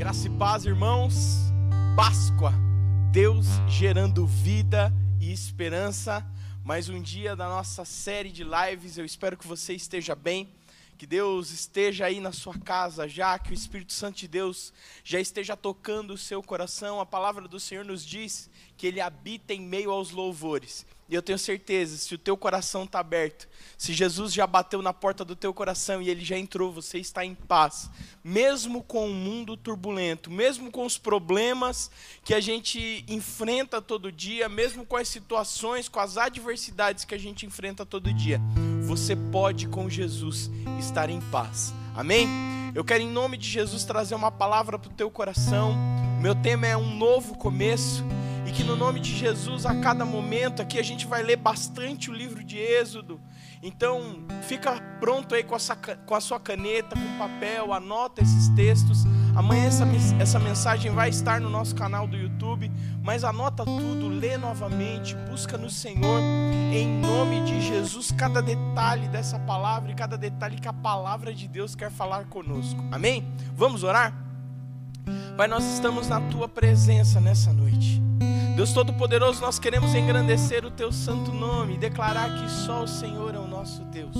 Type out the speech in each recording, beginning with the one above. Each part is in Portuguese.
Graça e paz, irmãos. Páscoa, Deus gerando vida e esperança. Mais um dia da nossa série de lives. Eu espero que você esteja bem. Que Deus esteja aí na sua casa já, que o Espírito Santo de Deus já esteja tocando o seu coração. A palavra do Senhor nos diz que Ele habita em meio aos louvores. E eu tenho certeza, se o teu coração está aberto, se Jesus já bateu na porta do teu coração e ele já entrou, você está em paz. Mesmo com o mundo turbulento, mesmo com os problemas que a gente enfrenta todo dia, mesmo com as situações, com as adversidades que a gente enfrenta todo dia, você pode com Jesus estar em paz. Amém? Eu quero em nome de Jesus trazer uma palavra para o teu coração. Meu tema é um novo começo e que no nome de Jesus, a cada momento aqui a gente vai ler bastante o livro de Êxodo. Então, fica pronto aí com, essa, com a sua caneta, com papel, anota esses textos. Amanhã essa, essa mensagem vai estar no nosso canal do YouTube, mas anota tudo, lê novamente, busca no Senhor, em nome de Jesus, cada detalhe dessa palavra e cada detalhe que a palavra de Deus quer falar conosco. Amém? Vamos orar? Pai, nós estamos na tua presença nessa noite. Deus Todo-Poderoso, nós queremos engrandecer o teu santo nome e declarar que só o Senhor é o nosso Deus.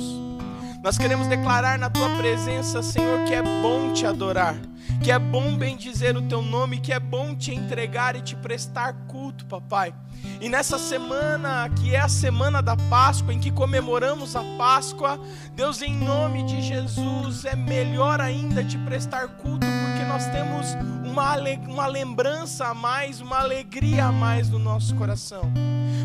Nós queremos declarar na tua presença, Senhor, que é bom te adorar, que é bom bendizer o teu nome, que é bom te entregar e te prestar culto, papai. E nessa semana, que é a semana da Páscoa, em que comemoramos a Páscoa, Deus, em nome de Jesus, é melhor ainda te prestar culto, porque nós temos uma, uma lembrança a mais, uma alegria a mais no nosso coração.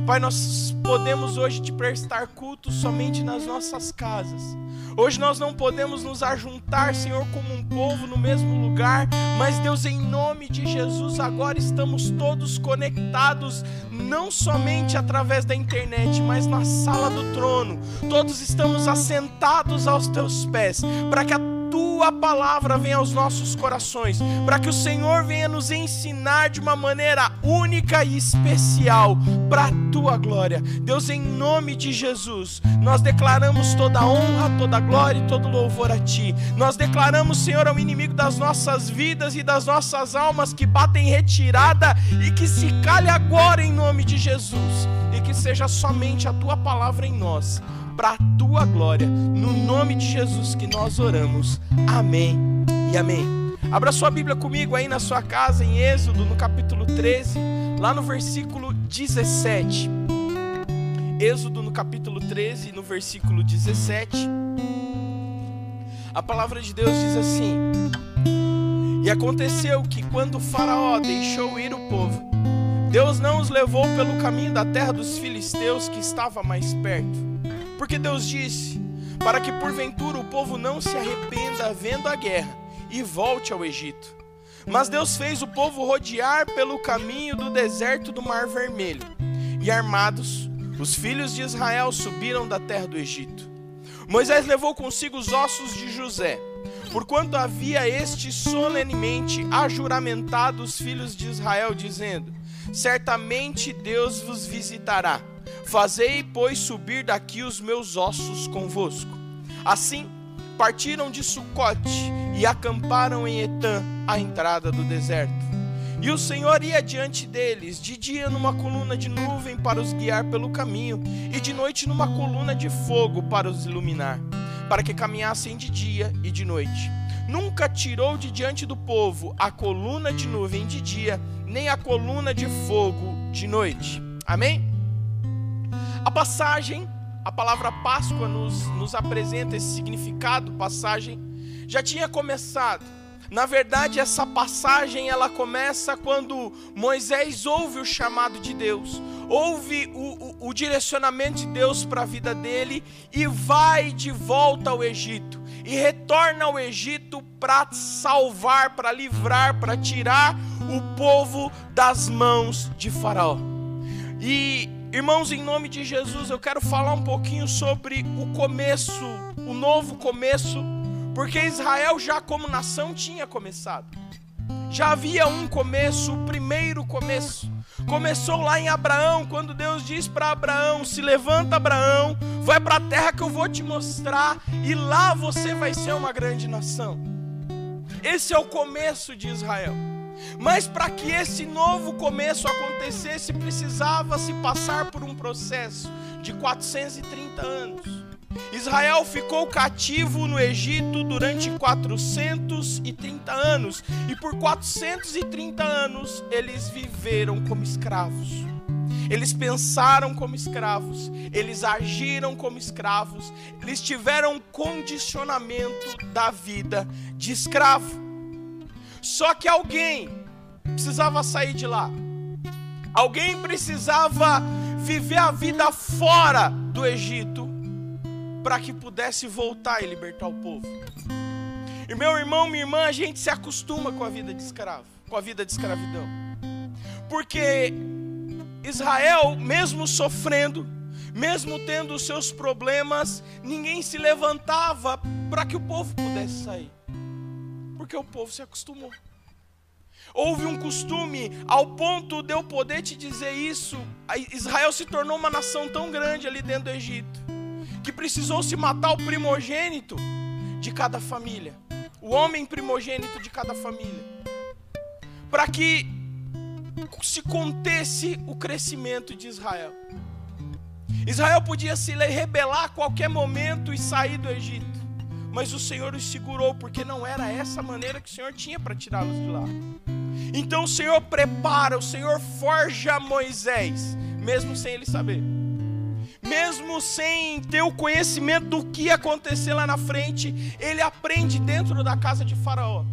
Pai, nós podemos hoje te prestar culto somente nas nossas casas. Hoje nós não podemos nos ajuntar, Senhor, como um povo no mesmo lugar, mas Deus, em nome de Jesus, agora estamos todos conectados, não somente através da internet, mas na sala do trono. Todos estamos assentados aos teus pés, para que a tua palavra venha aos nossos corações, para que o Senhor venha nos ensinar de uma maneira única e especial para a tua glória. Deus, em nome de Jesus, nós declaramos toda honra, toda glória e todo louvor a ti. Nós declaramos, Senhor, ao inimigo das nossas vidas e das nossas almas que batem retirada e que se calhe agora em nome de Jesus e que seja somente a tua palavra em nós para a tua glória. No nome de Jesus que nós oramos. Amém e amém. Abra sua Bíblia comigo aí na sua casa, em Êxodo, no capítulo 13, lá no versículo 17. Êxodo, no capítulo 13, no versículo 17. A palavra de Deus diz assim: E aconteceu que quando Faraó deixou ir o povo, Deus não os levou pelo caminho da terra dos filisteus que estava mais perto porque Deus disse: para que porventura o povo não se arrependa vendo a guerra e volte ao Egito. Mas Deus fez o povo rodear pelo caminho do deserto do Mar Vermelho. E armados, os filhos de Israel subiram da terra do Egito. Moisés levou consigo os ossos de José, porquanto havia este solenemente ajuramentado os filhos de Israel, dizendo: Certamente Deus vos visitará Fazei, pois, subir daqui os meus ossos convosco. Assim, partiram de Sucote e acamparam em Etã, à entrada do deserto. E o Senhor ia diante deles, de dia numa coluna de nuvem para os guiar pelo caminho, e de noite numa coluna de fogo para os iluminar, para que caminhassem de dia e de noite. Nunca tirou de diante do povo a coluna de nuvem de dia, nem a coluna de fogo de noite. Amém? A passagem, a palavra Páscoa nos, nos apresenta esse significado, passagem, já tinha começado. Na verdade, essa passagem ela começa quando Moisés ouve o chamado de Deus, ouve o, o, o direcionamento de Deus para a vida dele e vai de volta ao Egito. E retorna ao Egito para salvar, para livrar, para tirar o povo das mãos de Faraó. E Irmãos, em nome de Jesus, eu quero falar um pouquinho sobre o começo, o novo começo, porque Israel já como nação tinha começado. Já havia um começo, o primeiro começo. Começou lá em Abraão, quando Deus diz para Abraão: Se levanta, Abraão, vai para a terra que eu vou te mostrar, e lá você vai ser uma grande nação. Esse é o começo de Israel. Mas para que esse novo começo acontecesse, precisava se passar por um processo de 430 anos. Israel ficou cativo no Egito durante 430 anos, e por 430 anos eles viveram como escravos. Eles pensaram como escravos, eles agiram como escravos, eles tiveram condicionamento da vida de escravo. Só que alguém precisava sair de lá. Alguém precisava viver a vida fora do Egito para que pudesse voltar e libertar o povo. E meu irmão, minha irmã, a gente se acostuma com a vida de escravo, com a vida de escravidão. Porque Israel, mesmo sofrendo, mesmo tendo os seus problemas, ninguém se levantava para que o povo pudesse sair porque o povo se acostumou. Houve um costume ao ponto de eu poder te dizer isso. Israel se tornou uma nação tão grande ali dentro do Egito que precisou se matar o primogênito de cada família, o homem primogênito de cada família, para que se contesse o crescimento de Israel. Israel podia se rebelar a qualquer momento e sair do Egito mas o Senhor os segurou, porque não era essa maneira que o Senhor tinha para tirá-los de lá. Então o Senhor prepara, o Senhor forja Moisés, mesmo sem ele saber, mesmo sem ter o conhecimento do que ia acontecer lá na frente, ele aprende dentro da casa de Faraó.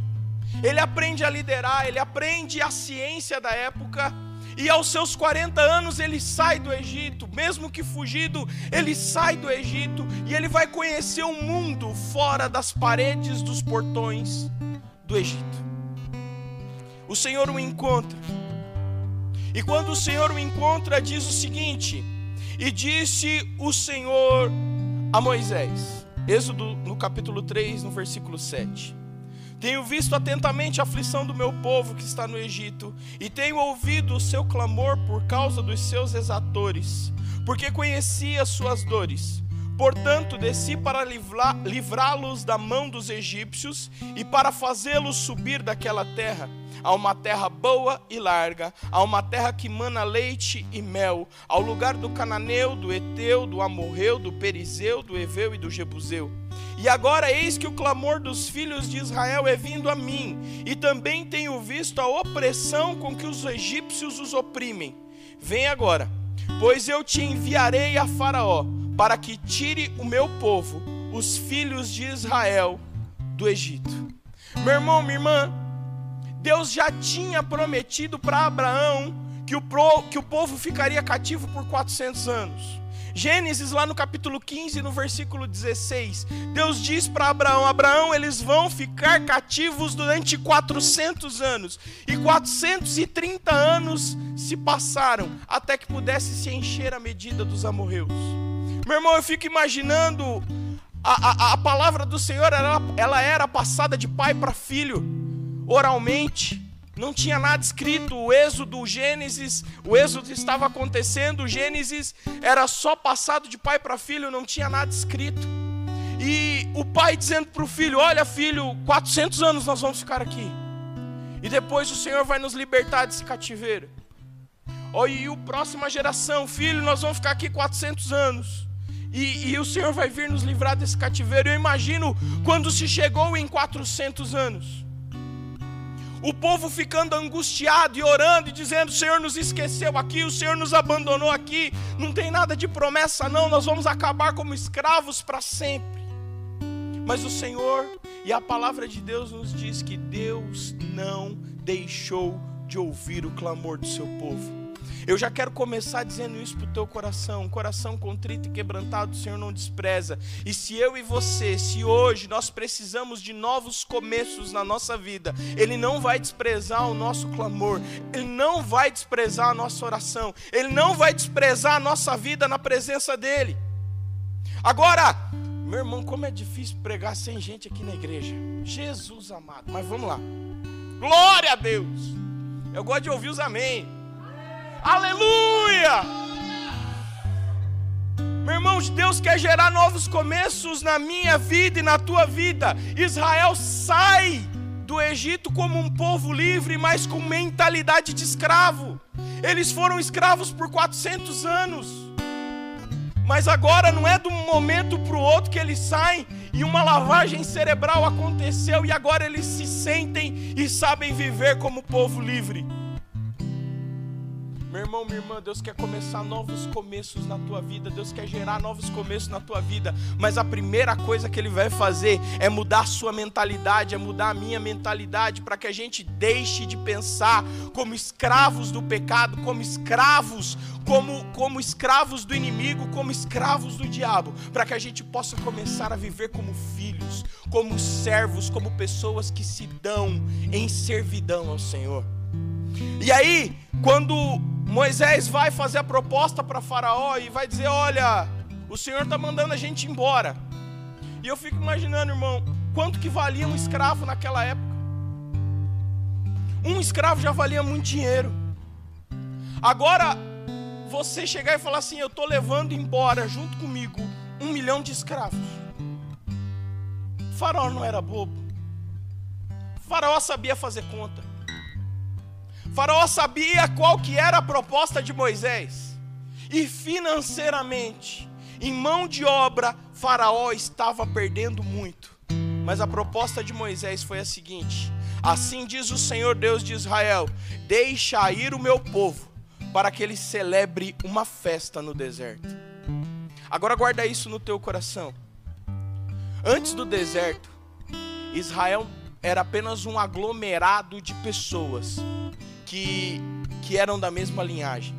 Ele aprende a liderar, ele aprende a ciência da época e aos seus 40 anos ele sai do Egito, mesmo que fugido, ele sai do Egito e ele vai conhecer o mundo fora das paredes dos portões do Egito. O Senhor o encontra. E quando o Senhor o encontra, diz o seguinte: E disse o Senhor a Moisés, Êxodo no capítulo 3, no versículo 7. Tenho visto atentamente a aflição do meu povo que está no Egito, e tenho ouvido o seu clamor por causa dos seus exatores, porque conheci as suas dores. Portanto, desci para livrá-los da mão dos egípcios e para fazê-los subir daquela terra. A uma terra boa e larga, a uma terra que mana leite e mel, ao lugar do cananeu, do eteu, do amorreu, do perizeu, do eveu e do jebuseu. E agora eis que o clamor dos filhos de Israel é vindo a mim, e também tenho visto a opressão com que os egípcios os oprimem. Vem agora, pois eu te enviarei a Faraó, para que tire o meu povo, os filhos de Israel, do Egito. Meu irmão, minha irmã, Deus já tinha prometido para Abraão que o, pro, que o povo ficaria cativo por 400 anos. Gênesis, lá no capítulo 15, no versículo 16, Deus diz para Abraão: Abraão, eles vão ficar cativos durante 400 anos, e 430 anos se passaram até que pudesse se encher a medida dos amorreus. Meu irmão, eu fico imaginando a, a, a palavra do Senhor, ela, ela era passada de pai para filho, oralmente. Não tinha nada escrito, o êxodo, o Gênesis, o êxodo estava acontecendo, o Gênesis era só passado de pai para filho, não tinha nada escrito. E o pai dizendo para o filho: Olha, filho, 400 anos nós vamos ficar aqui, e depois o Senhor vai nos libertar desse cativeiro. Oh, e a próxima geração, filho, nós vamos ficar aqui 400 anos. E, e, o Senhor vai vir nos livrar desse cativeiro. Eu imagino quando se chegou em 400 anos o povo ficando angustiado e orando e dizendo: O Senhor nos esqueceu aqui, o Senhor nos abandonou aqui, não tem nada de promessa, não, nós vamos acabar como escravos para sempre. Mas o Senhor e a palavra de Deus nos diz que Deus não deixou de ouvir o clamor do seu povo. Eu já quero começar dizendo isso para o teu coração. Coração contrito e quebrantado, o Senhor não despreza. E se eu e você, se hoje nós precisamos de novos começos na nossa vida, Ele não vai desprezar o nosso clamor, Ele não vai desprezar a nossa oração, Ele não vai desprezar a nossa vida na presença dEle. Agora, meu irmão, como é difícil pregar sem gente aqui na igreja. Jesus amado, mas vamos lá. Glória a Deus. Eu gosto de ouvir os amém. Aleluia! Meu irmão, Deus quer gerar novos começos na minha vida e na tua vida. Israel sai do Egito como um povo livre, mas com mentalidade de escravo. Eles foram escravos por 400 anos. Mas agora não é de um momento para o outro que eles saem e uma lavagem cerebral aconteceu e agora eles se sentem e sabem viver como povo livre. Meu irmão, minha irmã, Deus quer começar novos começos na tua vida, Deus quer gerar novos começos na tua vida, mas a primeira coisa que Ele vai fazer é mudar a sua mentalidade, é mudar a minha mentalidade, para que a gente deixe de pensar como escravos do pecado, como escravos, como, como escravos do inimigo, como escravos do diabo, para que a gente possa começar a viver como filhos, como servos, como pessoas que se dão em servidão ao Senhor. E aí, quando Moisés vai fazer a proposta para Faraó e vai dizer: Olha, o Senhor está mandando a gente embora. E eu fico imaginando, irmão, quanto que valia um escravo naquela época? Um escravo já valia muito dinheiro. Agora, você chegar e falar assim: Eu estou levando embora junto comigo um milhão de escravos. faraó não era bobo. faraó sabia fazer conta. Faraó sabia qual que era a proposta de Moisés. E financeiramente, em mão de obra, Faraó estava perdendo muito. Mas a proposta de Moisés foi a seguinte: Assim diz o Senhor Deus de Israel: Deixa ir o meu povo, para que ele celebre uma festa no deserto. Agora guarda isso no teu coração. Antes do deserto, Israel era apenas um aglomerado de pessoas que, que eram da mesma linhagem.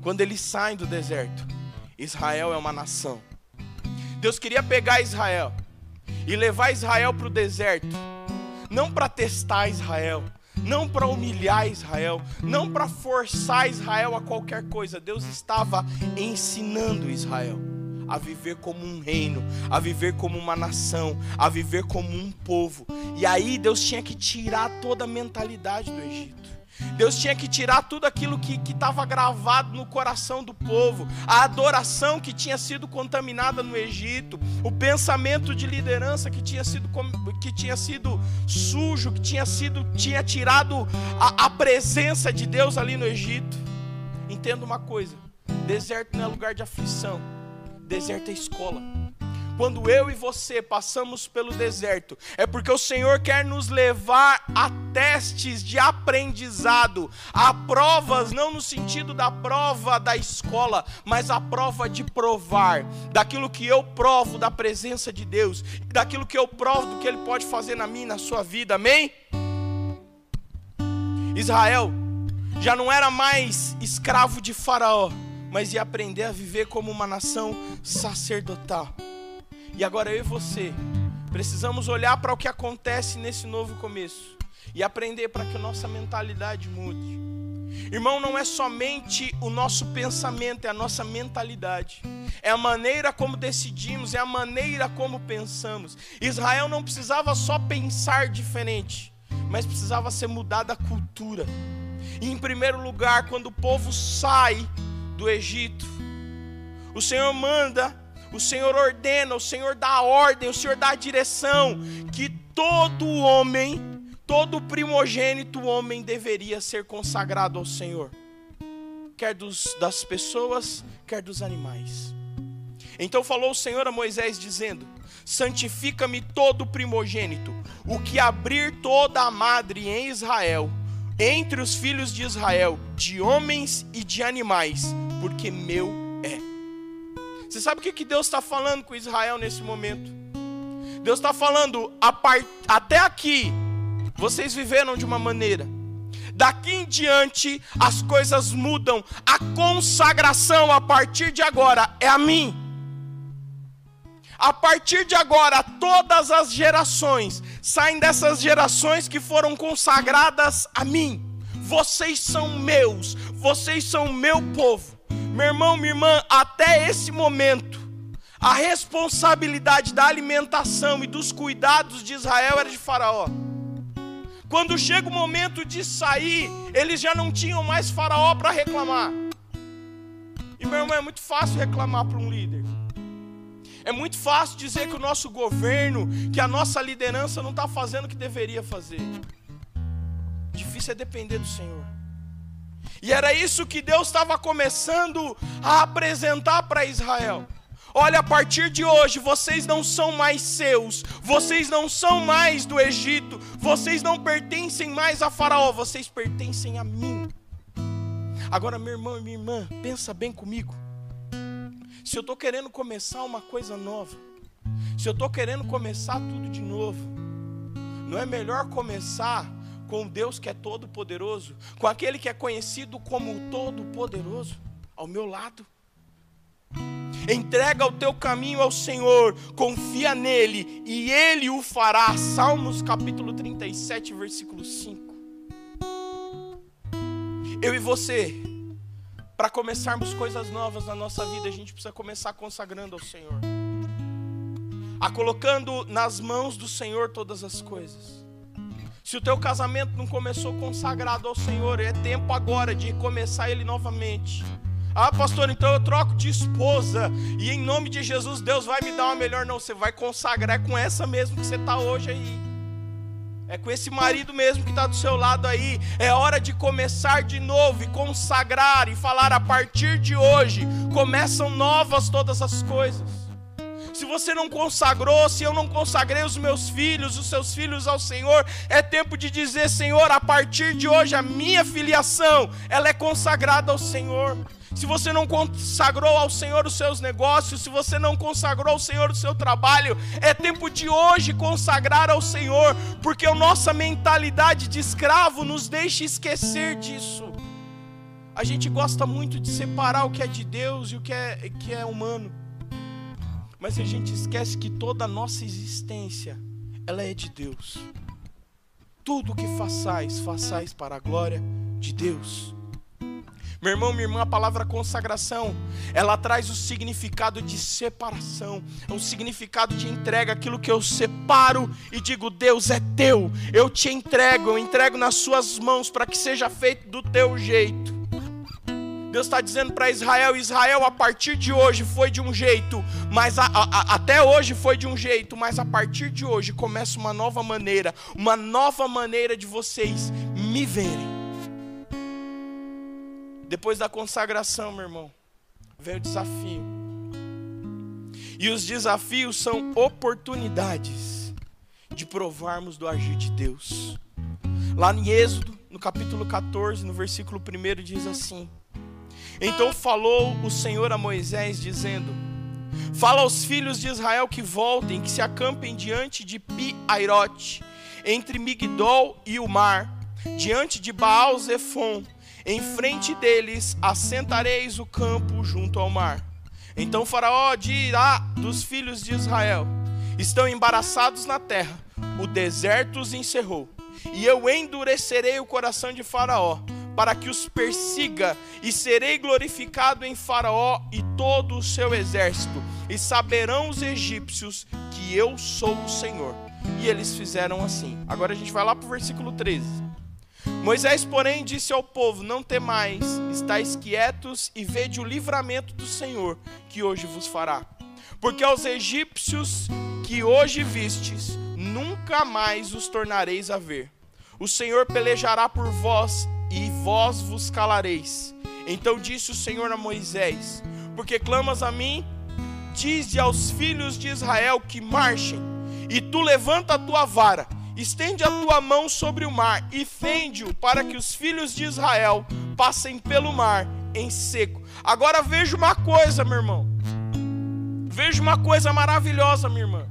Quando eles saem do deserto, Israel é uma nação. Deus queria pegar Israel e levar Israel para o deserto, não para testar Israel, não para humilhar Israel, não para forçar Israel a qualquer coisa. Deus estava ensinando Israel a viver como um reino, a viver como uma nação, a viver como um povo. E aí Deus tinha que tirar toda a mentalidade do Egito. Deus tinha que tirar tudo aquilo que estava gravado no coração do povo, a adoração que tinha sido contaminada no Egito, o pensamento de liderança que tinha sido, que tinha sido sujo, que tinha sido tinha tirado a, a presença de Deus ali no Egito. Entenda uma coisa: deserto não é lugar de aflição, deserto é escola. Quando eu e você passamos pelo deserto, é porque o Senhor quer nos levar a testes de aprendizado, a provas, não no sentido da prova da escola, mas a prova de provar, daquilo que eu provo da presença de Deus, daquilo que eu provo do que Ele pode fazer na minha e na sua vida, amém? Israel já não era mais escravo de Faraó, mas ia aprender a viver como uma nação sacerdotal. E agora eu e você precisamos olhar para o que acontece nesse novo começo e aprender para que a nossa mentalidade mude. Irmão, não é somente o nosso pensamento, é a nossa mentalidade. É a maneira como decidimos, é a maneira como pensamos. Israel não precisava só pensar diferente, mas precisava ser mudada a cultura. E em primeiro lugar, quando o povo sai do Egito, o Senhor manda o Senhor ordena, o Senhor dá ordem, o Senhor dá direção que todo homem, todo primogênito homem deveria ser consagrado ao Senhor, quer dos, das pessoas, quer dos animais. Então falou o Senhor a Moisés, dizendo: Santifica-me todo primogênito, o que abrir toda a madre em Israel, entre os filhos de Israel, de homens e de animais, porque meu é. Você sabe o que, que Deus está falando com Israel nesse momento? Deus está falando, part... até aqui, vocês viveram de uma maneira. Daqui em diante, as coisas mudam. A consagração a partir de agora é a mim. A partir de agora, todas as gerações saem dessas gerações que foram consagradas a mim. Vocês são meus, vocês são meu povo. Meu irmão, minha irmã, até esse momento, a responsabilidade da alimentação e dos cuidados de Israel era de Faraó. Quando chega o momento de sair, eles já não tinham mais Faraó para reclamar. E meu irmão, é muito fácil reclamar para um líder. É muito fácil dizer que o nosso governo, que a nossa liderança não está fazendo o que deveria fazer. Difícil é depender do Senhor. E era isso que Deus estava começando a apresentar para Israel. Olha, a partir de hoje, vocês não são mais seus, vocês não são mais do Egito, vocês não pertencem mais a Faraó, vocês pertencem a mim. Agora, meu irmão e minha irmã, pensa bem comigo. Se eu estou querendo começar uma coisa nova, se eu estou querendo começar tudo de novo, não é melhor começar com Deus que é todo-poderoso, com aquele que é conhecido como todo-poderoso ao meu lado? Entrega o teu caminho ao Senhor, confia nele e ele o fará. Salmos capítulo 37, versículo 5. Eu e você, para começarmos coisas novas na nossa vida, a gente precisa começar consagrando ao Senhor, a colocando nas mãos do Senhor todas as coisas. Se o teu casamento não começou consagrado ao Senhor, é tempo agora de começar ele novamente. Ah, pastor, então eu troco de esposa e em nome de Jesus Deus vai me dar uma melhor. Não, você vai consagrar com essa mesmo que você está hoje aí. É com esse marido mesmo que está do seu lado aí. É hora de começar de novo e consagrar e falar a partir de hoje. Começam novas todas as coisas. Se você não consagrou, se eu não consagrei os meus filhos, os seus filhos ao Senhor, é tempo de dizer, Senhor, a partir de hoje a minha filiação, ela é consagrada ao Senhor se você não consagrou ao Senhor os seus negócios, se você não consagrou ao Senhor o seu trabalho, é tempo de hoje consagrar ao Senhor, porque a nossa mentalidade de escravo nos deixa esquecer disso. A gente gosta muito de separar o que é de Deus e o que é, que é humano, mas a gente esquece que toda a nossa existência ela é de Deus. Tudo o que façais, façais para a glória de Deus. Meu irmão, minha irmã, a palavra consagração, ela traz o significado de separação, é um significado de entrega, aquilo que eu separo e digo, Deus é teu, eu te entrego, eu entrego nas suas mãos para que seja feito do teu jeito. Deus está dizendo para Israel: Israel, a partir de hoje foi de um jeito, mas a, a, até hoje foi de um jeito, mas a partir de hoje começa uma nova maneira, uma nova maneira de vocês me verem. Depois da consagração, meu irmão, vem o desafio. E os desafios são oportunidades de provarmos do agir de Deus. Lá em Êxodo, no capítulo 14, no versículo 1, diz assim: Então falou o Senhor a Moisés, dizendo: Fala aos filhos de Israel que voltem, que se acampem diante de Pi-Airote, entre Migdol e o mar, diante de Baal-Zephon em frente deles assentareis o campo junto ao mar. Então Faraó dirá dos filhos de Israel: Estão embaraçados na terra, o deserto os encerrou. E eu endurecerei o coração de Faraó, para que os persiga, e serei glorificado em Faraó e todo o seu exército, e saberão os egípcios que eu sou o Senhor. E eles fizeram assim. Agora a gente vai lá para o versículo 13. Moisés, porém, disse ao povo: Não temais, estáis quietos e vede o livramento do Senhor, que hoje vos fará. Porque aos egípcios que hoje vistes, nunca mais os tornareis a ver. O Senhor pelejará por vós e vós vos calareis. Então disse o Senhor a Moisés: Porque clamas a mim, dize aos filhos de Israel que marchem, e tu levanta a tua vara Estende a tua mão sobre o mar e fende-o para que os filhos de Israel passem pelo mar em seco. Agora veja uma coisa, meu irmão. Veja uma coisa maravilhosa, minha irmã.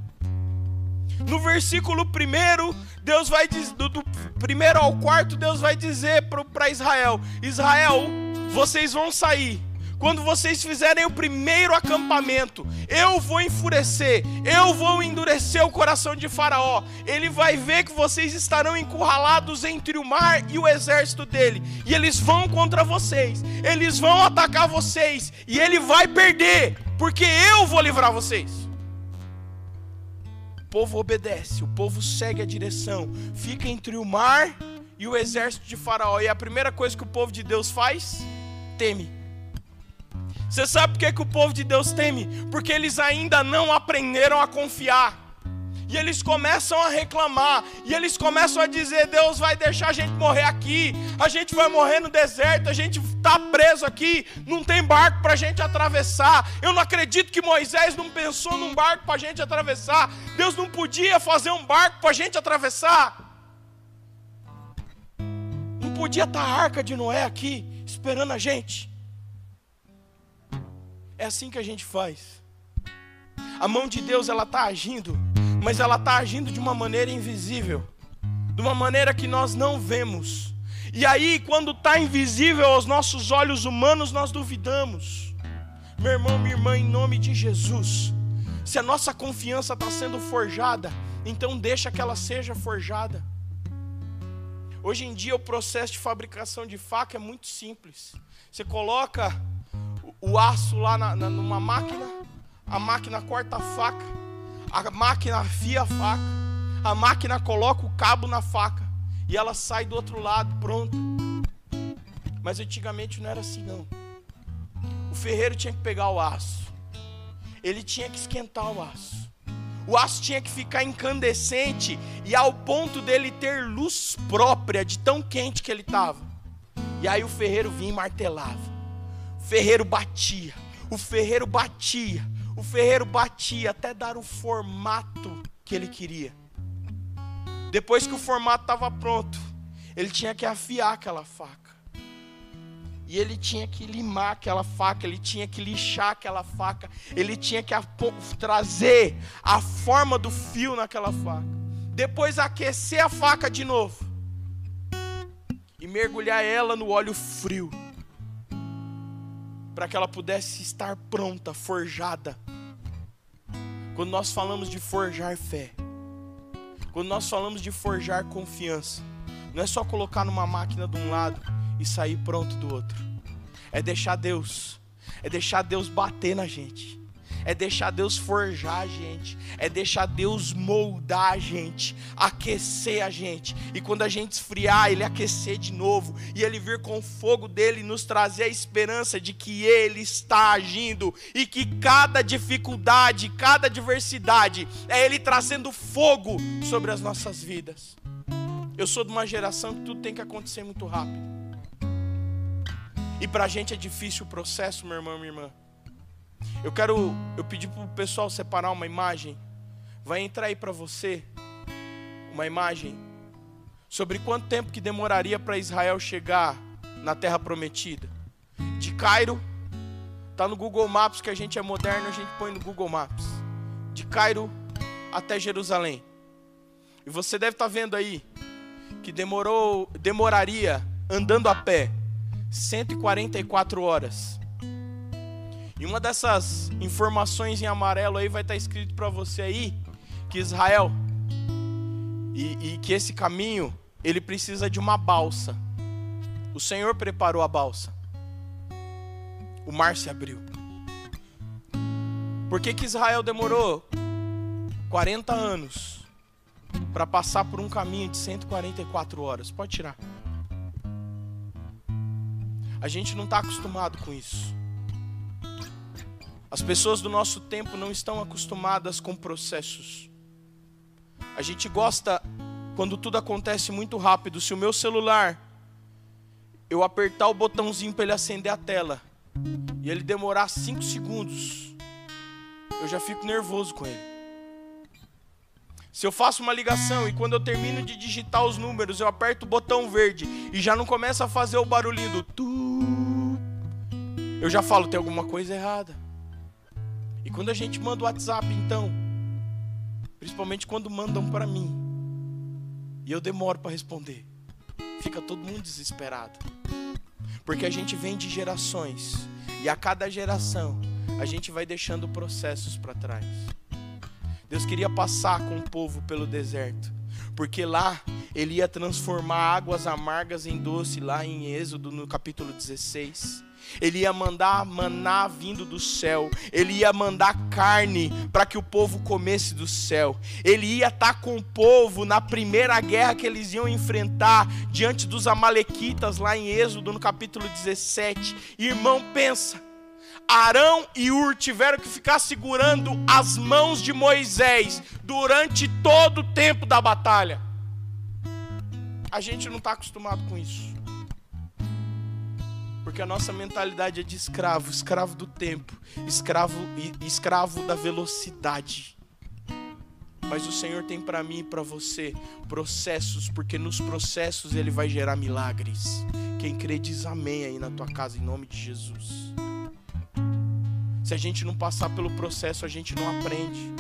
No versículo primeiro, Deus vai dizer, do, do primeiro ao quarto, Deus vai dizer para Israel: Israel, vocês vão sair quando vocês fizerem o primeiro acampamento, eu vou enfurecer, eu vou endurecer o coração de Faraó. Ele vai ver que vocês estarão encurralados entre o mar e o exército dele, e eles vão contra vocês, eles vão atacar vocês, e ele vai perder, porque eu vou livrar vocês. O povo obedece, o povo segue a direção, fica entre o mar e o exército de Faraó, e a primeira coisa que o povo de Deus faz, teme Você sabe por que, que o povo de Deus teme? Porque eles ainda não aprenderam a confiar. E eles começam a reclamar, e eles começam a dizer: Deus vai deixar a gente morrer aqui, a gente vai morrer no deserto, a gente está preso aqui, não tem barco para a gente atravessar. Eu não acredito que Moisés não pensou num barco para a gente atravessar. Deus não podia fazer um barco para a gente atravessar. Não podia estar tá a arca de Noé aqui, esperando a gente. É assim que a gente faz. A mão de Deus ela está agindo mas ela está agindo de uma maneira invisível, de uma maneira que nós não vemos. E aí, quando está invisível aos nossos olhos humanos, nós duvidamos. Meu irmão, minha irmã, em nome de Jesus, se a nossa confiança está sendo forjada, então deixa que ela seja forjada. Hoje em dia, o processo de fabricação de faca é muito simples. Você coloca o aço lá na, na, numa máquina, a máquina corta a faca, a máquina afia a faca, a máquina coloca o cabo na faca e ela sai do outro lado, pronta. Mas antigamente não era assim não. O ferreiro tinha que pegar o aço. Ele tinha que esquentar o aço. O aço tinha que ficar incandescente e ao ponto dele ter luz própria de tão quente que ele estava. E aí o ferreiro vinha e martelava. O ferreiro batia. O ferreiro batia o ferreiro batia até dar o formato que ele queria. Depois que o formato estava pronto, ele tinha que afiar aquela faca. E ele tinha que limar aquela faca, ele tinha que lixar aquela faca, ele tinha que trazer a forma do fio naquela faca. Depois aquecer a faca de novo e mergulhar ela no óleo frio para que ela pudesse estar pronta, forjada. Quando nós falamos de forjar fé, quando nós falamos de forjar confiança, não é só colocar numa máquina de um lado e sair pronto do outro. É deixar Deus, é deixar Deus bater na gente é deixar Deus forjar a gente, é deixar Deus moldar a gente, aquecer a gente, e quando a gente esfriar, Ele aquecer de novo, e Ele vir com o fogo dele nos trazer a esperança de que Ele está agindo, e que cada dificuldade, cada adversidade, é Ele trazendo fogo sobre as nossas vidas. Eu sou de uma geração que tudo tem que acontecer muito rápido. E para a gente é difícil o processo, meu irmão, minha irmã. Eu quero, eu pedi para o pessoal separar uma imagem. Vai entrar aí para você uma imagem sobre quanto tempo que demoraria para Israel chegar na Terra Prometida. De Cairo, tá no Google Maps que a gente é moderno, a gente põe no Google Maps. De Cairo até Jerusalém. E você deve estar tá vendo aí que demorou, demoraria andando a pé 144 horas. E uma dessas informações em amarelo aí vai estar escrito para você aí que Israel e, e que esse caminho ele precisa de uma balsa. O Senhor preparou a balsa. O mar se abriu. Por que, que Israel demorou 40 anos para passar por um caminho de 144 horas? Pode tirar. A gente não está acostumado com isso. As pessoas do nosso tempo não estão acostumadas com processos. A gente gosta quando tudo acontece muito rápido. Se o meu celular eu apertar o botãozinho para ele acender a tela e ele demorar 5 segundos, eu já fico nervoso com ele. Se eu faço uma ligação e quando eu termino de digitar os números, eu aperto o botão verde e já não começa a fazer o barulhinho do tu, eu já falo, tem alguma coisa errada. Quando a gente manda o WhatsApp, então, principalmente quando mandam para mim, e eu demoro para responder, fica todo mundo desesperado. Porque a gente vem de gerações, e a cada geração a gente vai deixando processos para trás. Deus queria passar com o povo pelo deserto, porque lá ele ia transformar águas amargas em doce, lá em Êxodo, no capítulo 16. Ele ia mandar maná vindo do céu, ele ia mandar carne para que o povo comesse do céu. Ele ia estar tá com o povo na primeira guerra que eles iam enfrentar diante dos amalequitas lá em Êxodo no capítulo 17. Irmão, pensa, Arão e Ur tiveram que ficar segurando as mãos de Moisés durante todo o tempo da batalha. A gente não está acostumado com isso. Porque a nossa mentalidade é de escravo, escravo do tempo, escravo escravo da velocidade. Mas o Senhor tem para mim e para você processos, porque nos processos ele vai gerar milagres. Quem crê diz amém aí na tua casa em nome de Jesus. Se a gente não passar pelo processo, a gente não aprende.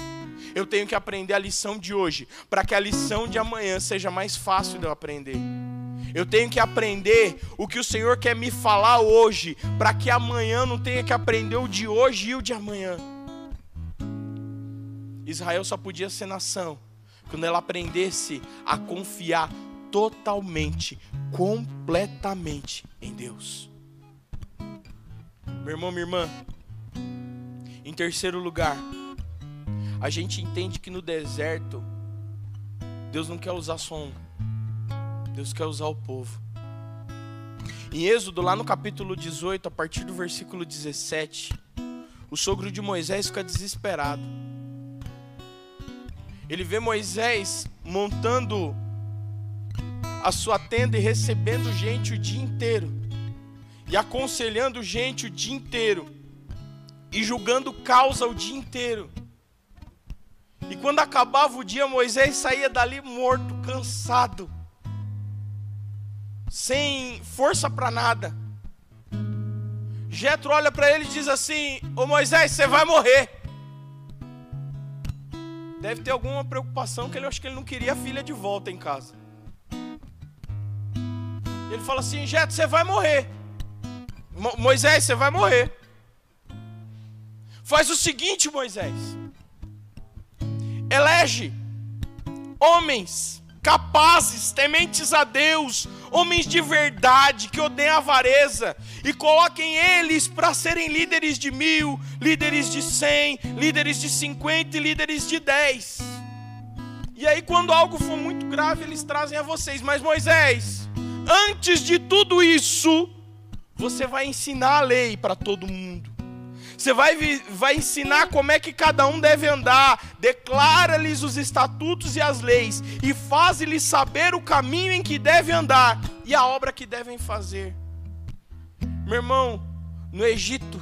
Eu tenho que aprender a lição de hoje, para que a lição de amanhã seja mais fácil de eu aprender. Eu tenho que aprender o que o Senhor quer me falar hoje, para que amanhã não tenha que aprender o de hoje e o de amanhã. Israel só podia ser nação quando ela aprendesse a confiar totalmente, completamente em Deus. Meu irmão, minha irmã, em terceiro lugar, a gente entende que no deserto, Deus não quer usar só um, Deus quer usar o povo. Em Êxodo, lá no capítulo 18, a partir do versículo 17, o sogro de Moisés fica desesperado. Ele vê Moisés montando a sua tenda e recebendo gente o dia inteiro, e aconselhando gente o dia inteiro e julgando causa o dia inteiro. E quando acabava o dia, Moisés saía dali morto, cansado, sem força para nada. Jetro olha para ele e diz assim: Ô Moisés, você vai morrer. Deve ter alguma preocupação que ele acho que ele não queria a filha de volta em casa. Ele fala assim: Jetro, você vai morrer. Mo Moisés, você vai morrer. Faz o seguinte, Moisés: elege homens capazes, tementes a Deus, homens de verdade, que odeiam a avareza, e coloquem eles para serem líderes de mil, líderes de cem, líderes de cinquenta e líderes de dez. E aí, quando algo for muito grave, eles trazem a vocês. Mas Moisés, antes de tudo isso, você vai ensinar a lei para todo mundo. Você vai, vai ensinar como é que cada um deve andar, declara-lhes os estatutos e as leis, e faz-lhes saber o caminho em que devem andar e a obra que devem fazer. Meu irmão, no Egito,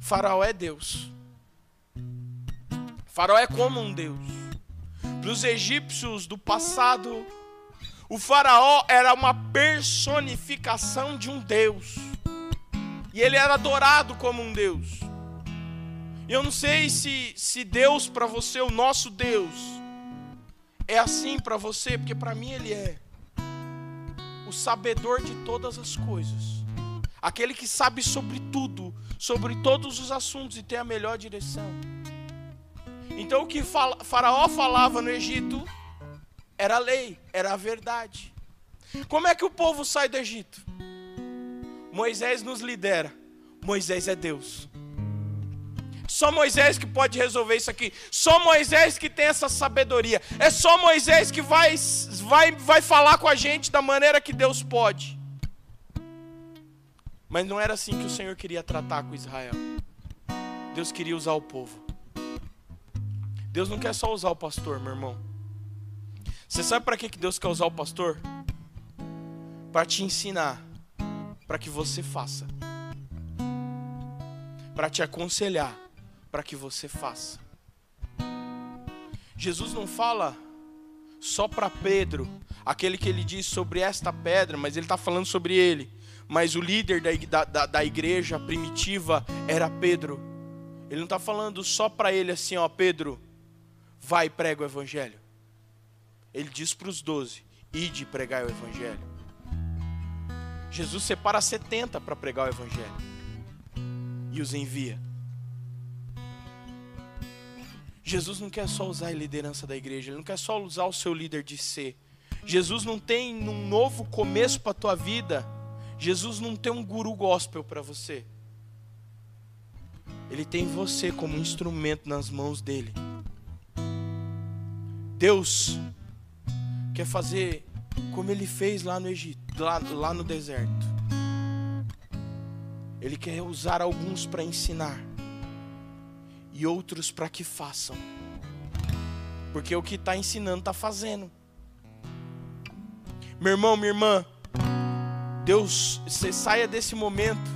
Faraó é Deus. Faraó é como um Deus. Para os egípcios do passado, o Faraó era uma personificação de um Deus. E ele era adorado como um Deus. E eu não sei se, se Deus para você, o nosso Deus, é assim para você, porque para mim ele é o sabedor de todas as coisas. Aquele que sabe sobre tudo, sobre todos os assuntos e tem a melhor direção. Então o que Faraó falava no Egito era a lei, era a verdade. Como é que o povo sai do Egito? Moisés nos lidera. Moisés é Deus. Só Moisés que pode resolver isso aqui. Só Moisés que tem essa sabedoria. É só Moisés que vai, vai, vai falar com a gente da maneira que Deus pode. Mas não era assim que o Senhor queria tratar com Israel. Deus queria usar o povo. Deus não quer só usar o pastor, meu irmão. Você sabe para que Deus quer usar o pastor? Para te ensinar para que você faça, para te aconselhar, para que você faça. Jesus não fala só para Pedro, aquele que ele diz sobre esta pedra, mas ele está falando sobre ele. Mas o líder da, da, da igreja primitiva era Pedro. Ele não está falando só para ele assim, ó, Pedro, vai e prega o evangelho. Ele diz para os doze: ide pregar o evangelho. Jesus separa 70 para pregar o Evangelho e os envia. Jesus não quer só usar a liderança da igreja, ele não quer só usar o seu líder de ser. Jesus não tem um novo começo para a tua vida. Jesus não tem um guru gospel para você. Ele tem você como instrumento nas mãos dele. Deus quer fazer como ele fez lá no Egito lá, lá no deserto. Ele quer usar alguns para ensinar e outros para que façam. Porque o que está ensinando está fazendo. Meu irmão, minha irmã, Deus, você saia desse momento.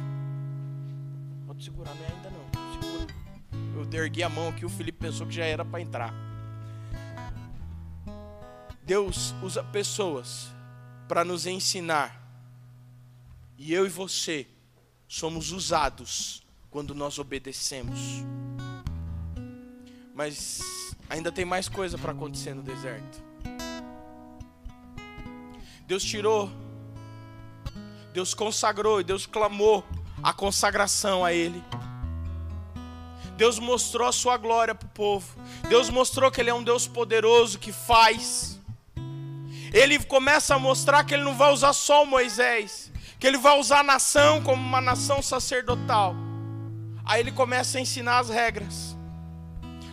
Pode segurar, não é ainda não. Segura. Eu ergui a mão aqui, o Felipe pensou que já era para entrar. Deus usa pessoas para nos ensinar. E eu e você somos usados quando nós obedecemos. Mas ainda tem mais coisa para acontecer no deserto. Deus tirou, Deus consagrou e Deus clamou a consagração a Ele. Deus mostrou a sua glória para o povo. Deus mostrou que Ele é um Deus poderoso que faz. Ele começa a mostrar que Ele não vai usar só o Moisés, que Ele vai usar a nação como uma nação sacerdotal. Aí Ele começa a ensinar as regras.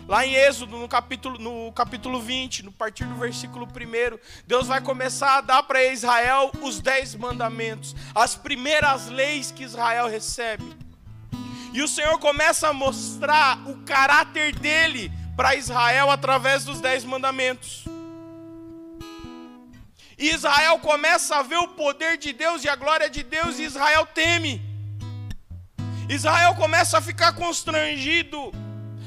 Lá em Êxodo, no capítulo, no capítulo 20, no partir do versículo 1, Deus vai começar a dar para Israel os dez mandamentos, as primeiras leis que Israel recebe. E o Senhor começa a mostrar o caráter dele para Israel através dos dez mandamentos. E Israel começa a ver o poder de Deus e a glória de Deus, e Israel teme. Israel começa a ficar constrangido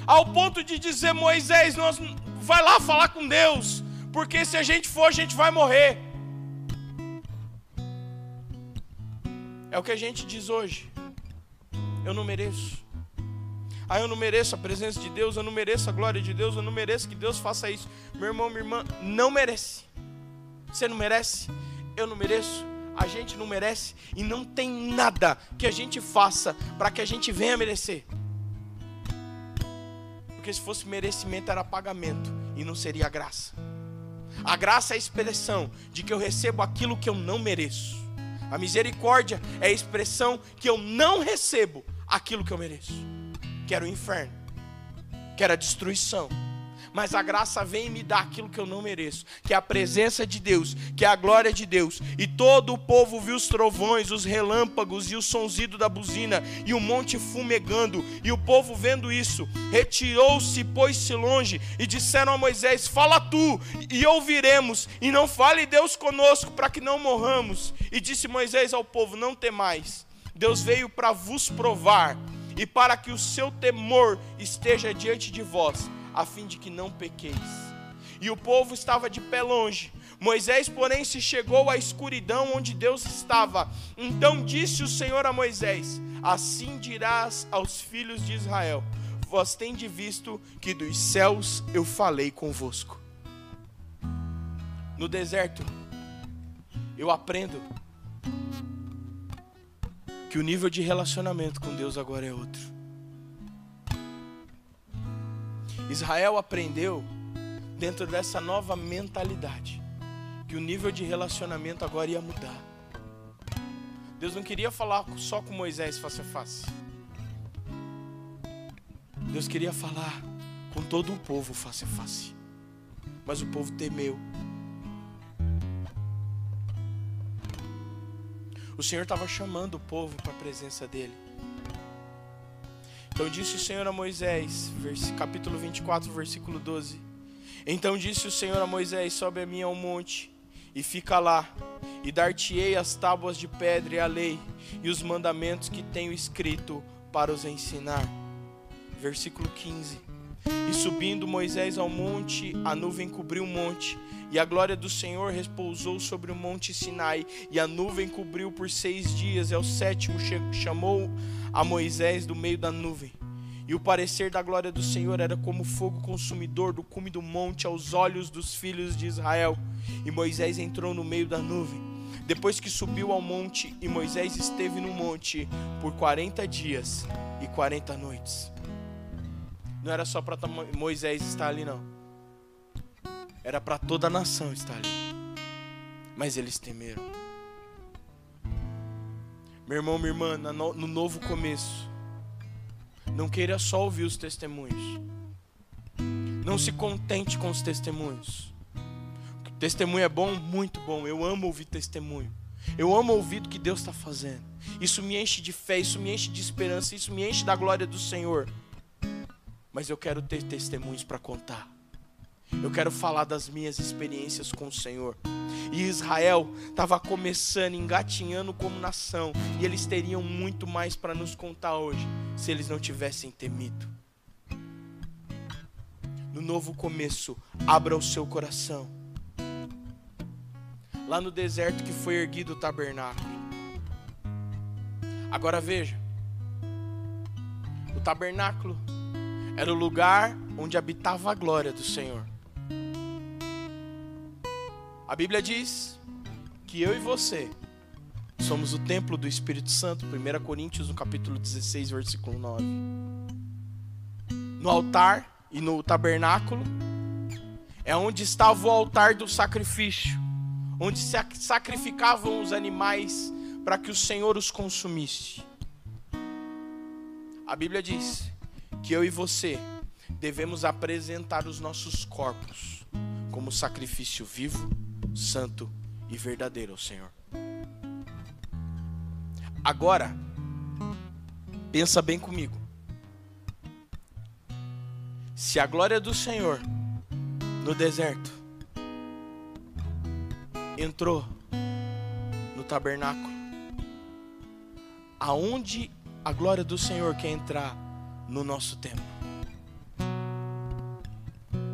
ao ponto de dizer: Moisés, nós vai lá falar com Deus, porque se a gente for, a gente vai morrer. É o que a gente diz hoje. Eu não mereço. Ah, eu não mereço a presença de Deus, eu não mereço a glória de Deus, eu não mereço que Deus faça isso. Meu irmão, minha irmã, não merece. Você não merece, eu não mereço, a gente não merece e não tem nada que a gente faça para que a gente venha merecer. Porque se fosse merecimento era pagamento e não seria graça. A graça é a expressão de que eu recebo aquilo que eu não mereço. A misericórdia é a expressão que eu não recebo aquilo que eu mereço. Quero o inferno, quero a destruição mas a graça vem e me dá aquilo que eu não mereço, que é a presença de Deus, que é a glória de Deus. E todo o povo viu os trovões, os relâmpagos e o sonzido da buzina e o monte fumegando. E o povo vendo isso, retirou-se, pôs-se longe e disseram a Moisés: Fala tu e ouviremos, e não fale Deus conosco para que não morramos. E disse Moisés ao povo: Não temais. Deus veio para vos provar e para que o seu temor esteja diante de vós a fim de que não pequeis. E o povo estava de pé longe. Moisés, porém, se chegou à escuridão onde Deus estava. Então disse o Senhor a Moisés: Assim dirás aos filhos de Israel: Vós tende visto que dos céus eu falei convosco. No deserto, eu aprendo que o nível de relacionamento com Deus agora é outro. Israel aprendeu, dentro dessa nova mentalidade, que o nível de relacionamento agora ia mudar. Deus não queria falar só com Moisés face a face. Deus queria falar com todo o povo face a face. Mas o povo temeu. O Senhor estava chamando o povo para a presença dele. Então disse o Senhor a Moisés, capítulo 24, versículo 12. Então disse o Senhor a Moisés: Sobe a mim ao monte e fica lá, e dar-te-ei as tábuas de pedra e a lei e os mandamentos que tenho escrito para os ensinar. Versículo 15. E subindo Moisés ao monte, a nuvem cobriu o monte, e a glória do Senhor repousou sobre o monte Sinai, e a nuvem cobriu por seis dias, e ao sétimo chamou a Moisés do meio da nuvem. E o parecer da glória do Senhor era como fogo consumidor do cume do monte aos olhos dos filhos de Israel. E Moisés entrou no meio da nuvem. Depois que subiu ao monte, e Moisés esteve no monte por 40 dias e 40 noites. Não era só para Moisés estar ali, não. Era para toda a nação estar ali. Mas eles temeram. Meu irmão, minha irmã, no novo começo, não queira só ouvir os testemunhos. Não se contente com os testemunhos. Testemunho é bom, muito bom. Eu amo ouvir testemunho. Eu amo ouvir o que Deus está fazendo. Isso me enche de fé, isso me enche de esperança, isso me enche da glória do Senhor. Mas eu quero ter testemunhos para contar. Eu quero falar das minhas experiências com o Senhor. E Israel estava começando, engatinhando como nação, e eles teriam muito mais para nos contar hoje, se eles não tivessem temido. No novo começo, abra o seu coração. Lá no deserto que foi erguido o tabernáculo. Agora veja, o tabernáculo era o lugar onde habitava a glória do Senhor. A Bíblia diz que eu e você somos o templo do Espírito Santo, 1 Coríntios, no capítulo 16, versículo 9. No altar e no tabernáculo é onde estava o altar do sacrifício, onde se sacrificavam os animais para que o Senhor os consumisse. A Bíblia diz que eu e você devemos apresentar os nossos corpos como sacrifício vivo, santo e verdadeiro ao Senhor. Agora, pensa bem comigo. Se a glória do Senhor no deserto entrou no tabernáculo, aonde a glória do Senhor quer entrar no nosso tempo?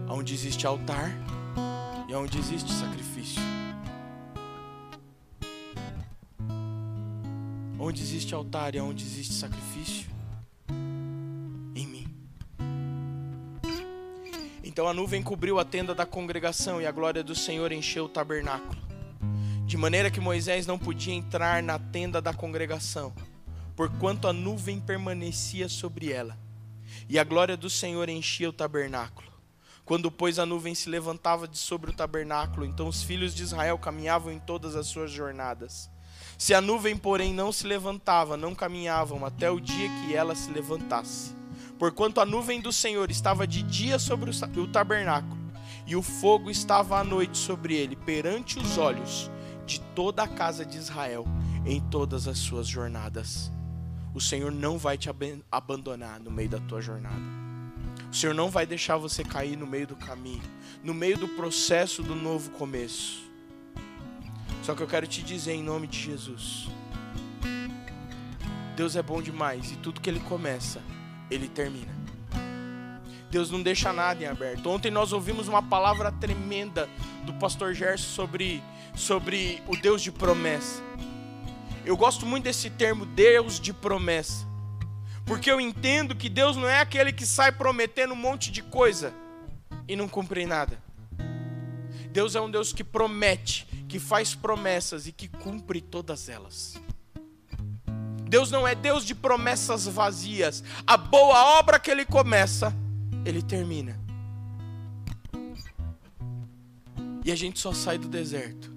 Onde existe altar e onde existe sacrifício. Onde existe altar e onde existe sacrifício? Em mim. Então a nuvem cobriu a tenda da congregação e a glória do Senhor encheu o tabernáculo. De maneira que Moisés não podia entrar na tenda da congregação, porquanto a nuvem permanecia sobre ela. E a glória do Senhor enchia o tabernáculo. Quando, pois, a nuvem se levantava de sobre o tabernáculo, então os filhos de Israel caminhavam em todas as suas jornadas. Se a nuvem, porém, não se levantava, não caminhavam até o dia que ela se levantasse. Porquanto a nuvem do Senhor estava de dia sobre o tabernáculo, e o fogo estava à noite sobre ele, perante os olhos de toda a casa de Israel, em todas as suas jornadas. O Senhor não vai te abandonar no meio da tua jornada. O Senhor não vai deixar você cair no meio do caminho, no meio do processo do novo começo. Só que eu quero te dizer em nome de Jesus: Deus é bom demais e tudo que Ele começa, Ele termina. Deus não deixa nada em aberto. Ontem nós ouvimos uma palavra tremenda do pastor Gerson sobre, sobre o Deus de promessa. Eu gosto muito desse termo, Deus de promessa. Porque eu entendo que Deus não é aquele que sai prometendo um monte de coisa e não cumpre nada. Deus é um Deus que promete, que faz promessas e que cumpre todas elas. Deus não é Deus de promessas vazias. A boa obra que ele começa, ele termina. E a gente só sai do deserto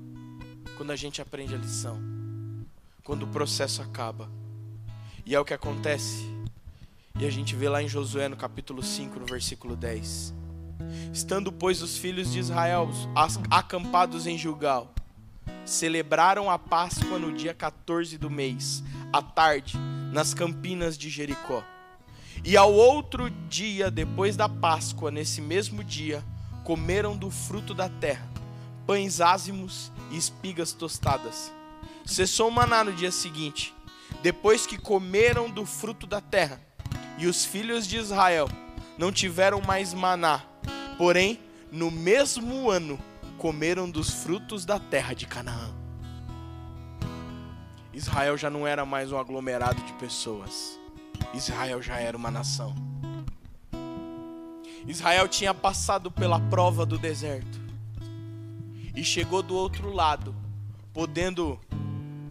quando a gente aprende a lição, quando o processo acaba. E é o que acontece e a gente vê lá em Josué no capítulo 5, no versículo 10. Estando, pois, os filhos de Israel acampados em Gilgal, celebraram a Páscoa no dia 14 do mês, à tarde, nas campinas de Jericó. E ao outro dia, depois da Páscoa, nesse mesmo dia, comeram do fruto da terra, pães ázimos e espigas tostadas. Cessou o maná no dia seguinte, depois que comeram do fruto da terra e os filhos de Israel não tiveram mais maná, porém, no mesmo ano, comeram dos frutos da terra de Canaã. Israel já não era mais um aglomerado de pessoas. Israel já era uma nação. Israel tinha passado pela prova do deserto e chegou do outro lado, podendo,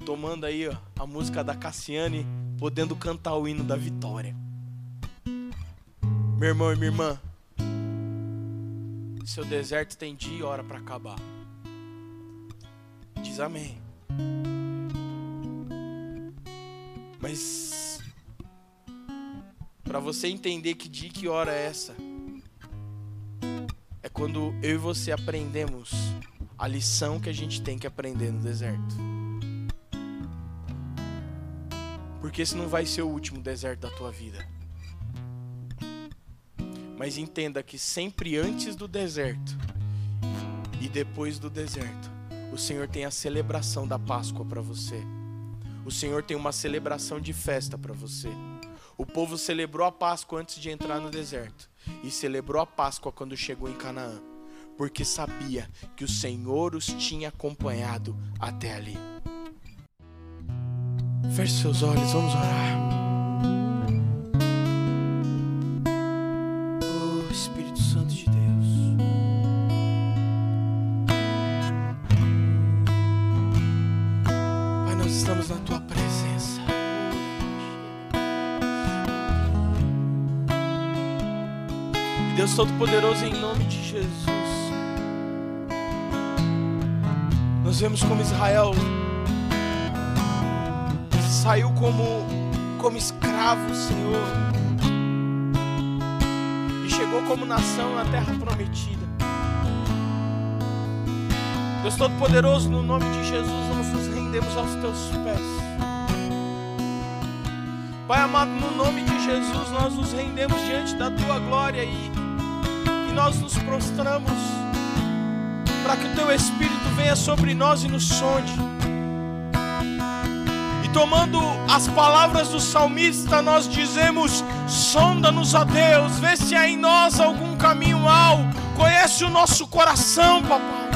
tomando aí ó, a música da Cassiane, podendo cantar o hino da vitória. Meu irmão e minha irmã, seu deserto tem dia e hora para acabar. Diz amém. Mas para você entender que dia e que hora é essa, é quando eu e você aprendemos a lição que a gente tem que aprender no deserto. Porque esse não vai ser o último deserto da tua vida. Mas entenda que sempre antes do deserto e depois do deserto, o Senhor tem a celebração da Páscoa para você. O Senhor tem uma celebração de festa para você. O povo celebrou a Páscoa antes de entrar no deserto e celebrou a Páscoa quando chegou em Canaã, porque sabia que o Senhor os tinha acompanhado até ali. Feche seus olhos, vamos orar. Oh Espírito Santo de Deus. Pai, nós estamos na tua presença. Deus Todo-Poderoso, em nome de Jesus. Nós vemos como Israel saiu como, como escravo, Senhor, e chegou como nação na terra prometida. Deus Todo-Poderoso, no nome de Jesus, nós nos rendemos aos teus pés. Pai amado, no nome de Jesus, nós nos rendemos diante da tua glória e, e nós nos prostramos para que o teu Espírito venha sobre nós e nos sonde. Tomando as palavras do salmista, nós dizemos: sonda-nos a Deus, vê se há em nós algum caminho mau, conhece o nosso coração, papai.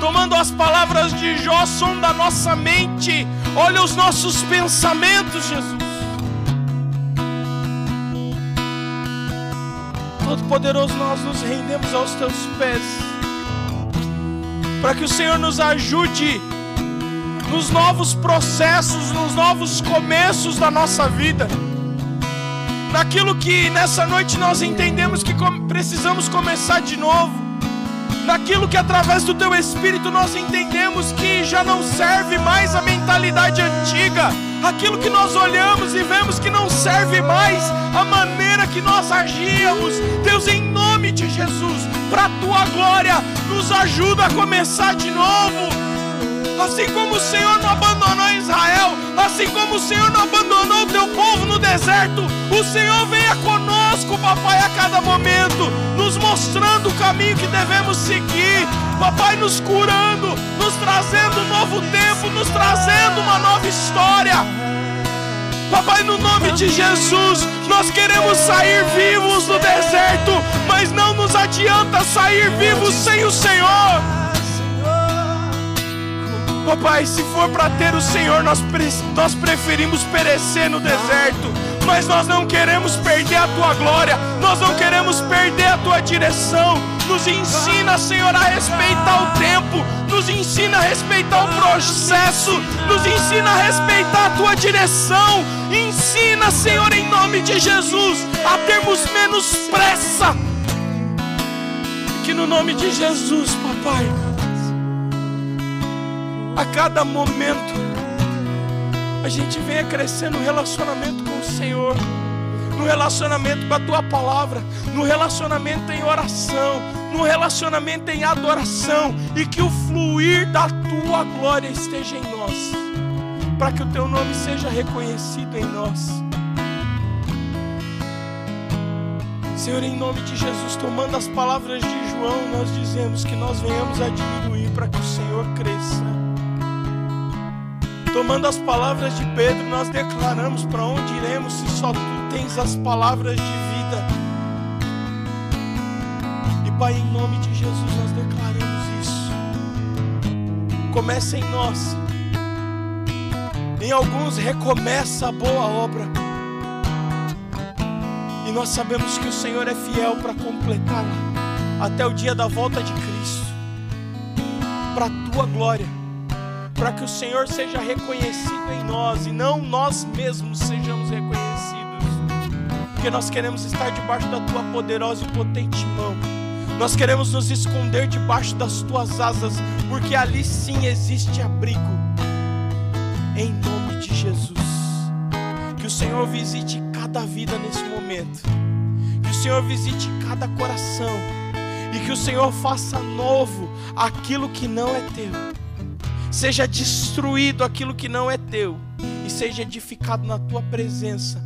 Tomando as palavras de Jó, sonda a nossa mente, olha os nossos pensamentos, Jesus. Todo-Poderoso, nós nos rendemos aos teus pés, para que o Senhor nos ajude nos novos processos, nos novos começos da nossa vida, naquilo que nessa noite nós entendemos que precisamos começar de novo, naquilo que através do Teu Espírito nós entendemos que já não serve mais a mentalidade antiga, aquilo que nós olhamos e vemos que não serve mais a maneira que nós agíamos. Deus, em nome de Jesus, para a tua glória, nos ajuda a começar de novo assim como o Senhor não abandonou Israel, assim como o Senhor não abandonou o teu povo no deserto, o Senhor venha conosco, papai, a cada momento, nos mostrando o caminho que devemos seguir, papai, nos curando, nos trazendo um novo tempo, nos trazendo uma nova história. Papai, no nome de Jesus, nós queremos sair vivos do deserto, mas não nos adianta sair vivos sem o Senhor. Papai, se for para ter o Senhor, nós, nós preferimos perecer no deserto, mas nós não queremos perder a tua glória, nós não queremos perder a tua direção. Nos ensina, Senhor, a respeitar o tempo, nos ensina a respeitar o processo, nos ensina a respeitar a tua direção. Ensina, Senhor, em nome de Jesus, a termos menos pressa. Que no nome de Jesus, papai a cada momento a gente venha crescer no relacionamento com o Senhor, no relacionamento com a tua palavra, no relacionamento em oração, no relacionamento em adoração e que o fluir da tua glória esteja em nós, para que o teu nome seja reconhecido em nós. Senhor, em nome de Jesus, tomando as palavras de João, nós dizemos que nós venhamos a diminuir para que o Senhor cresça. Tomando as palavras de Pedro, nós declaramos para onde iremos se só tu tens as palavras de vida. E Pai, em nome de Jesus, nós declaramos isso. Começa em nós. Em alguns recomeça a boa obra. E nós sabemos que o Senhor é fiel para completá-la até o dia da volta de Cristo. Para a tua glória para que o Senhor seja reconhecido em nós e não nós mesmos sejamos reconhecidos, porque nós queremos estar debaixo da tua poderosa e potente mão. Nós queremos nos esconder debaixo das tuas asas, porque ali sim existe abrigo. Em nome de Jesus. Que o Senhor visite cada vida nesse momento. Que o Senhor visite cada coração. E que o Senhor faça novo aquilo que não é teu seja destruído aquilo que não é teu e seja edificado na tua presença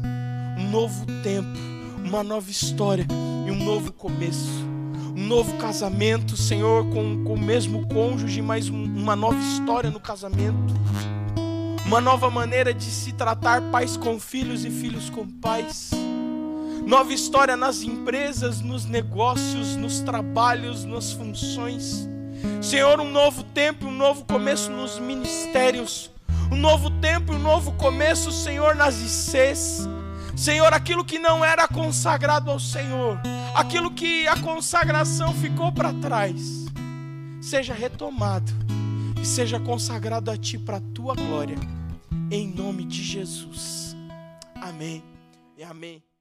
um novo tempo, uma nova história e um novo começo. Um novo casamento, Senhor, com, com o mesmo cônjuge, mas um, uma nova história no casamento. Uma nova maneira de se tratar pais com filhos e filhos com pais. Nova história nas empresas, nos negócios, nos trabalhos, nas funções. Senhor, um novo tempo, um novo começo nos ministérios. Um novo tempo, um novo começo, Senhor, nas ICs. Senhor, aquilo que não era consagrado ao Senhor, aquilo que a consagração ficou para trás, seja retomado e seja consagrado a Ti para a Tua glória, em nome de Jesus. Amém e amém.